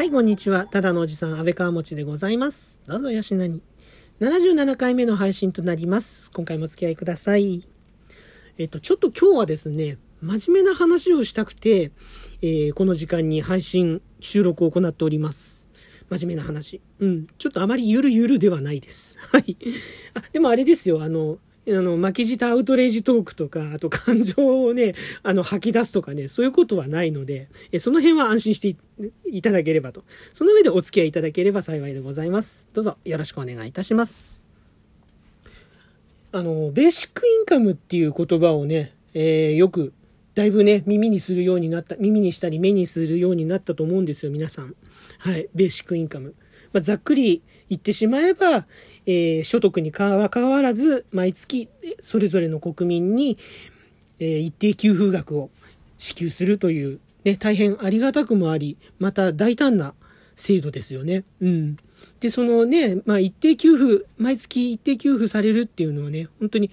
はい、こんにちは。ただのおじさん、安倍川持でございます。どうぞよしなに。77回目の配信となります。今回もお付き合いください。えっと、ちょっと今日はですね、真面目な話をしたくて、えーこの時間に配信、収録を行っております。真面目な話。うん。ちょっとあまりゆるゆるではないです。はい。あ、でもあれですよ、あの、あの、巻き舌アウトレイジトークとか、あと感情をね、あの、吐き出すとかね、そういうことはないので、えその辺は安心していいただければと。その上でお付き合いいただければ幸いでございます。どうぞよろしくお願いいたします。あの、ベーシックインカムっていう言葉をね、えーよく、だいぶね、耳にするようになった、耳にしたり目にするようになったと思うんですよ、皆さん。はい、ベーシックインカム。まあ、ざっくり言ってしまえば、えー所得にかかわらず、毎月、それぞれの国民に、えー一定給付額を支給するという、ね、大変ありがたくもあり、また大胆な制度ですよね。うん。で、そのね、まあ一定給付、毎月一定給付されるっていうのはね、本当に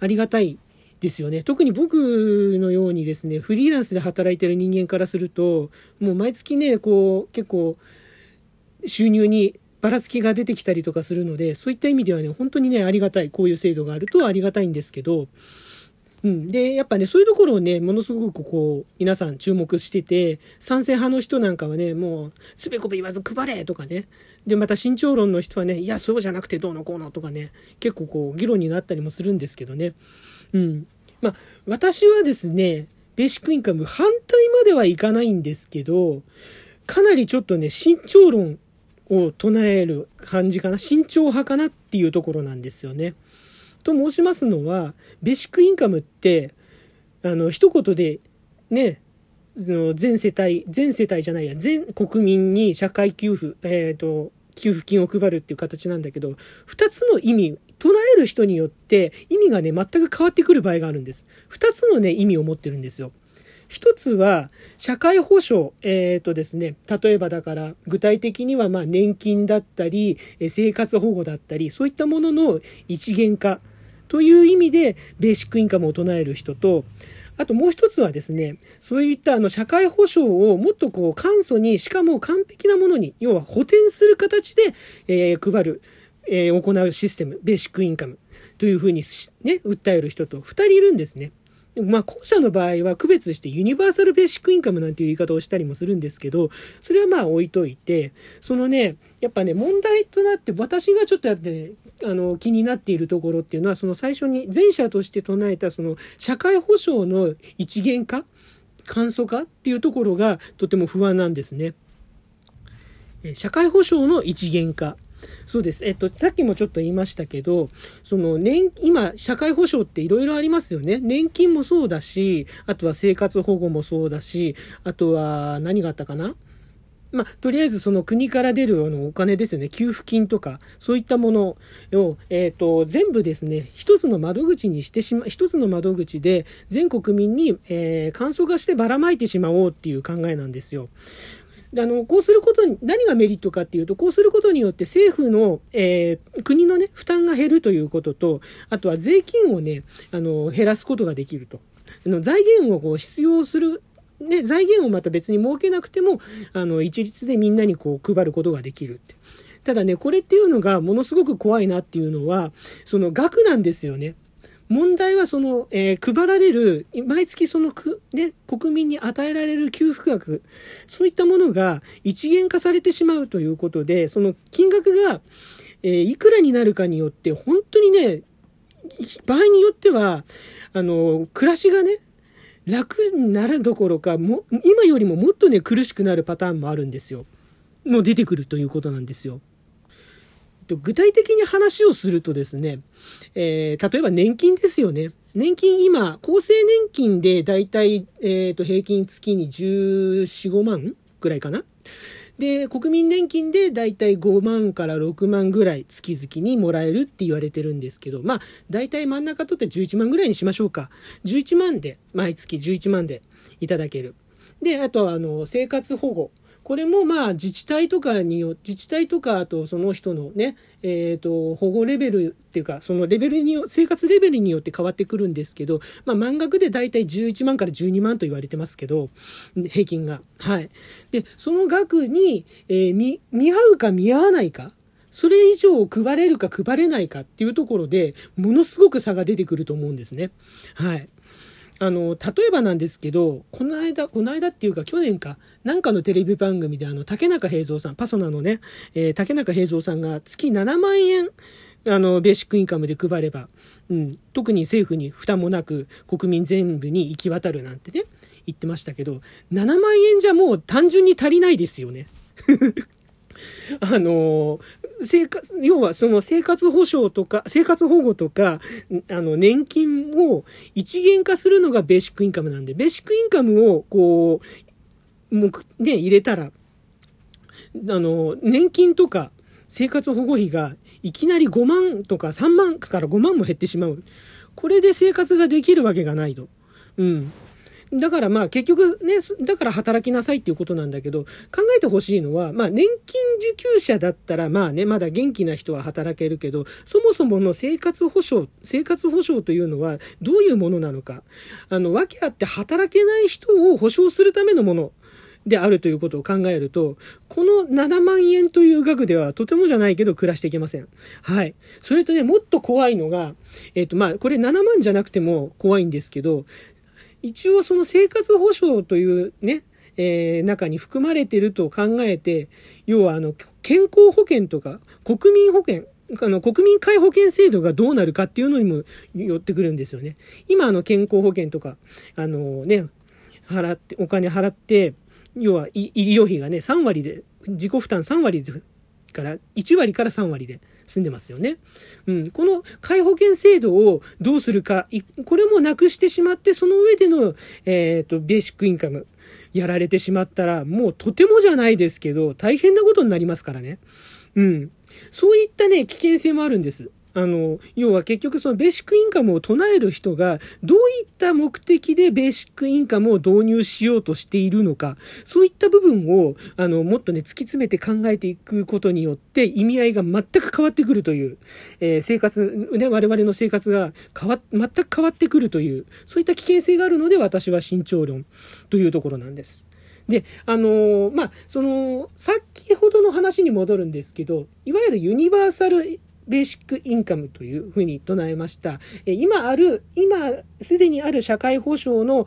ありがたいですよね。特に僕のようにですね、フリーランスで働いてる人間からすると、もう毎月ね、こう、結構、収入にばらつきが出てきたりとかするので、そういった意味ではね、本当にね、ありがたい。こういう制度があるとありがたいんですけど、うん。で、やっぱね、そういうところをね、ものすごくこう、皆さん注目してて、賛成派の人なんかはね、もう、つべこべ言わず配れとかね。で、また慎重論の人はね、いや、そうじゃなくてどうのこうのとかね、結構こう、議論になったりもするんですけどね。うん。まあ、私はですね、ベーシックインカム反対まではいかないんですけど、かなりちょっとね、慎重論を唱える感じかな。慎重派かなっていうところなんですよね。と申しますのは、ベーシックインカムって、あの、一言で、ね、全世帯、全世帯じゃないや、全国民に社会給付、えっ、と、給付金を配るっていう形なんだけど、二つの意味、唱える人によって意味がね、全く変わってくる場合があるんです。二つのね、意味を持ってるんですよ。一つは、社会保障、えっ、とですね、例えばだから、具体的には、まあ、年金だったり、生活保護だったり、そういったものの一元化という意味で、ベーシックインカムを唱える人と、あともう一つはですね、そういったあの社会保障をもっとこう簡素に、しかも完璧なものに、要は補填する形で、えー配る、えー行うシステム、ベーシックインカムというふうにね、訴える人と二人いるんですね。まあ、後者の場合は区別してユニバーサルベーシックインカムなんていう言い方をしたりもするんですけど、それはまあ置いといて、そのね、やっぱね、問題となって、私がちょっとやっぱね、あの、気になっているところっていうのは、その最初に前者として唱えた、その社会保障の一元化簡素化っていうところがとても不安なんですね。社会保障の一元化。そうです。えっと、さっきもちょっと言いましたけど、その年、今、社会保障っていろいろありますよね。年金もそうだし、あとは生活保護もそうだし、あとは何があったかなまあ、とりあえずその国から出るあのお金ですよね。給付金とか、そういったものを、えっ、と、全部ですね、一つの窓口にしてしま、一つの窓口で全国民に、えー、簡素化してばらまいてしまおうっていう考えなんですよ。であの、こうすることに、何がメリットかっていうと、こうすることによって政府の、えー国のね、負担が減るということと、あとは税金をね、あの、減らすことができると。あの財源をこう必要する、ね、財源をまた別に設けなくても、あの、一律でみんなにこう配ることができるって。ただね、これっていうのがものすごく怖いなっていうのは、その額なんですよね。問題はその、えー配られる、毎月そのく、ね、国民に与えられる給付額、そういったものが一元化されてしまうということで、その金額が、えーいくらになるかによって、本当にね、場合によっては、あの、暮らしがね、楽になるどころか、も、今よりももっとね、苦しくなるパターンもあるんですよ。も出てくるということなんですよ。と具体的に話をするとですね、えー例えば年金ですよね。年金今、厚生年金でだいたい、えっ、と、平均月に14、5万ぐらいかな。で、国民年金でだいたい5万から6万ぐらい月々にもらえるって言われてるんですけど、まあ、だいたい真ん中取って11万ぐらいにしましょうか。11万で、毎月11万でいただける。で、あとは、あの、生活保護。これもまあ自治体とかによ、自治体とかあとその人のね、えっ、ー、と、保護レベルっていうか、そのレベルによ、生活レベルによって変わってくるんですけど、まあ満額でだいたい11万から12万と言われてますけど、平均が。はい。で、その額に、えー、見、見合うか見合わないか。それ以上配れるか配れないかっていうところで、ものすごく差が出てくると思うんですね。はい。あの、例えばなんですけど、この間、この間っていうか去年か、なんかのテレビ番組であの、竹中平蔵さん、パソナのね、えー、竹中平蔵さんが月7万円、あの、ベーシックインカムで配れば、うん、特に政府に負担もなく国民全部に行き渡るなんてね、言ってましたけど、7万円じゃもう単純に足りないですよね。あの、生活、要はその生活保障とか、生活保護とか、あの、年金を一元化するのがベーシックインカムなんで、ベーシックインカムを、こう、もう、ね、入れたら、あの、年金とか生活保護費がいきなり5万とか3万から5万も減ってしまう。これで生活ができるわけがないと。うん。だからまあ結局ね、だから働きなさいっていうことなんだけど、考えてほしいのは、まあ年金受給者だったらまあね、まだ元気な人は働けるけど、そもそもの生活保障、生活保障というのはどういうものなのか。あの、訳あって働けない人を保障するためのもの。であるということを考えると、この7万円という額ではとてもじゃないけど暮らしていけません。はい。それとね、もっと怖いのが、えっ、ー、とまあ、これ7万じゃなくても怖いんですけど、一応その生活保障というね、えー、中に含まれてると考えて、要はあの、健康保険とか、国民保険、あの、国民皆保険制度がどうなるかっていうのにも寄ってくるんですよね。今、あの、健康保険とか、あのね、払って、お金払って、要は医療費がね、3割で、自己負担3割から、1割から3割で住んでますよね。うん。この介保険制度をどうするか、これもなくしてしまって、その上での、えっ、と、ベーシックインカムやられてしまったら、もうとてもじゃないですけど、大変なことになりますからね。うん。そういったね、危険性もあるんです。あの、要は結局そのベーシックインカムを唱える人がどういった目的でベーシックインカムを導入しようとしているのか、そういった部分を、あの、もっとね、突き詰めて考えていくことによって意味合いが全く変わってくるという、えー、生活、ね、我々の生活が変わ、全く変わってくるという、そういった危険性があるので私は慎重論というところなんです。で、あのー、まあ、その、先ほどの話に戻るんですけど、いわゆるユニバーサルベーシックインカムというふうに唱えました。今ある、今すでにある社会保障の、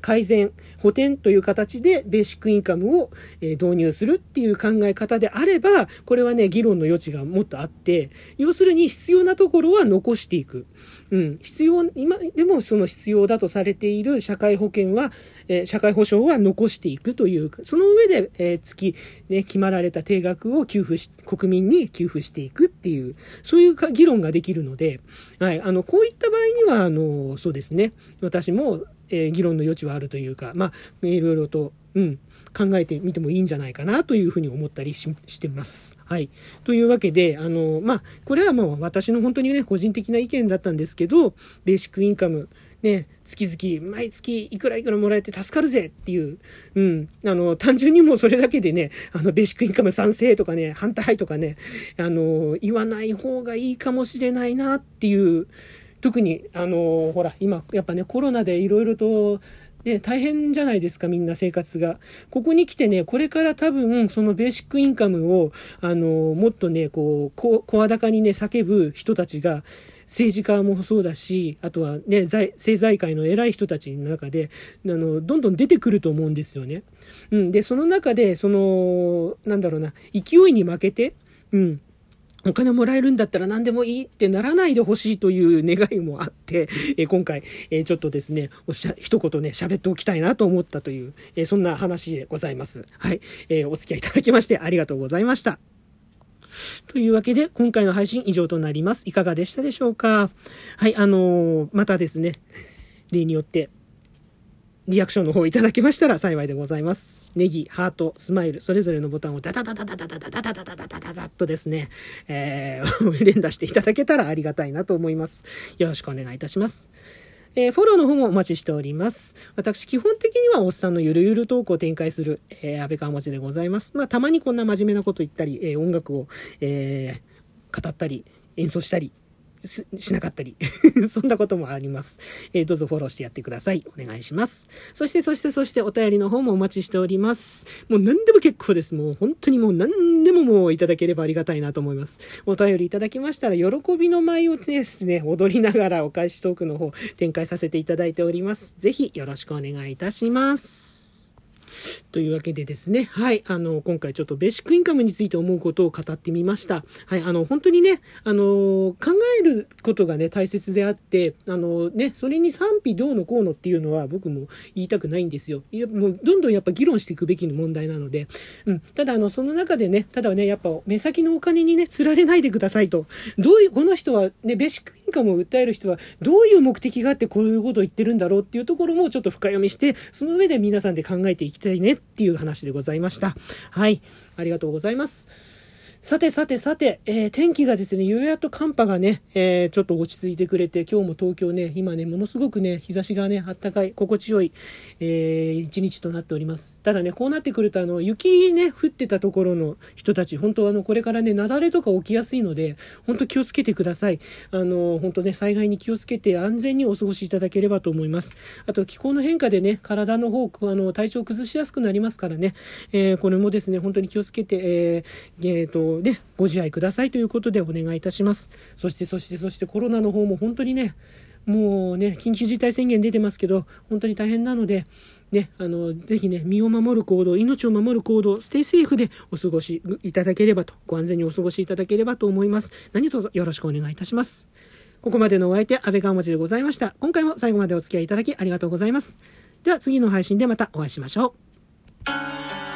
改善、補填という形でベーシックインカムを、導入するっていう考え方であれば、これはね、議論の余地がもっとあって、要するに必要なところは残していく。うん、必要、今でもその必要だとされている社会保険は、社会保障は残していくという、その上で、月、ね、決まられた定額を給付し、国民に給付していくっていう、そういう議論ができるので、はい、あの、こういった場合には、あの、そうですね、私も、えー、議論の余地はあるというか、まあ、いろいろと、うん、考えてみてもいいんじゃないかなというふうに思ったりしてます。はい。というわけで、あの、まあ、これはもう私の本当にね、個人的な意見だったんですけど、ベーシックインカム、ね、月々、毎月いくらいくらもらえて助かるぜっていう、うん、あの、単純にもうそれだけでね、あの、ベーシックインカム賛成とかね、反対とかね、あの、言わない方がいいかもしれないなっていう、特に、あの、ほら、今、やっぱね、コロナでいろいろと、ね、大変じゃないですか、みんな生活が。ここに来てね、これから多分、そのベーシックインカムを、あの、もっとね、こう、声高にね、叫ぶ人たちが、政治家もそうだし、あとはね、政財界の偉い人たちの中で、あの、どんどん出てくると思うんですよね。うん。で、その中で、その、なんだろうな、勢いに負けて、うん。お金もらえるんだったら何でもいいってならないでほしいという願いもあって、え今回、えちょっとですね、おしゃ、一言ね、喋っておきたいなと思ったという、えそんな話でございます。はい。えお付き合いいただきましてありがとうございました。というわけで、今回の配信以上となります。いかがでしたでしょうか？はい、あのー、またですね、例によって、リアクションの方いただけましたら幸いでございます。ネギ、ハート、スマイル、それぞれのボタンをダダダダダダダダダダダダダダダとですね、えー、連打していただけたらありがたいなと思います。よろしくお願いいたします。えー、フォローの方もお待ちしております。私、基本的にはおっさんのゆるゆるトークを展開する、えー、安倍川持でございます。まあ、たまにこんな真面目なこと言ったり、えー、音楽を、えー、語ったり、演奏したり、しなかったり そんなこともあります。えー、どうぞフォローしてやってください。お願いします。そして、そして、そして、お便りの方もお待ちしております。もう何でも結構です。もう本当にもう何でももういただければありがたいなと思います。お便りいただきましたら、喜びの舞をですね、踊りながらお返しトークの方展開させていただいております。ぜひよろしくお願いいたします。というわけでですね、はい、あの、今回ちょっとベーシックインカムについて思うことを語ってみました。はい、あの、本当にね、あの、考えることがね、大切であって、あのね、それに賛否どうのこうのっていうのは僕も言いたくないんですよ。いやもうどんどんやっぱ議論していくべきの問題なので、うん、ただあの、その中でね、ただね、やっぱ目先のお金にね、釣られないでくださいと。どういう、この人はね、ベーシックインカムを訴える人はどういう目的があってこういうことを言ってるんだろうっていうところもちょっと深読みして、その上で皆さんで考えていきたいねっていう話でございました。はい。ありがとうございます。さてさてさて、えー、天気がですね、ようやっと寒波がね、えー、ちょっと落ち着いてくれて、今日も東京ね、今ね、ものすごくね、日差しがね、あったかい、心地よい、えー、一日となっております。ただね、こうなってくると、あの、雪ね、降ってたところの人たち、本当あの、これからね、雪崩とか起きやすいので、本当気をつけてください。あの、本当ね、災害に気をつけて安全にお過ごしいただければと思います。あと、気候の変化でね、体の方、あの、体調崩しやすくなりますからね、えー、これもですね、本当に気をつけて、えー、えー、と、ね、ご自愛くださいということでお願いいたします。そして、そして、そしてコロナの方も本当にね、もうね、緊急事態宣言出てますけど、本当に大変なので、ね、あの、ぜひね、身を守る行動、命を守る行動、ステイセーフでお過ごしいただければと、ご安全にお過ごしいただければと思います。何卒よろしくお願いいたします。ここまでのお相手、安倍川町でございました。今回も最後までお付き合いいただきありがとうございます。では次の配信でまたお会いしましょう。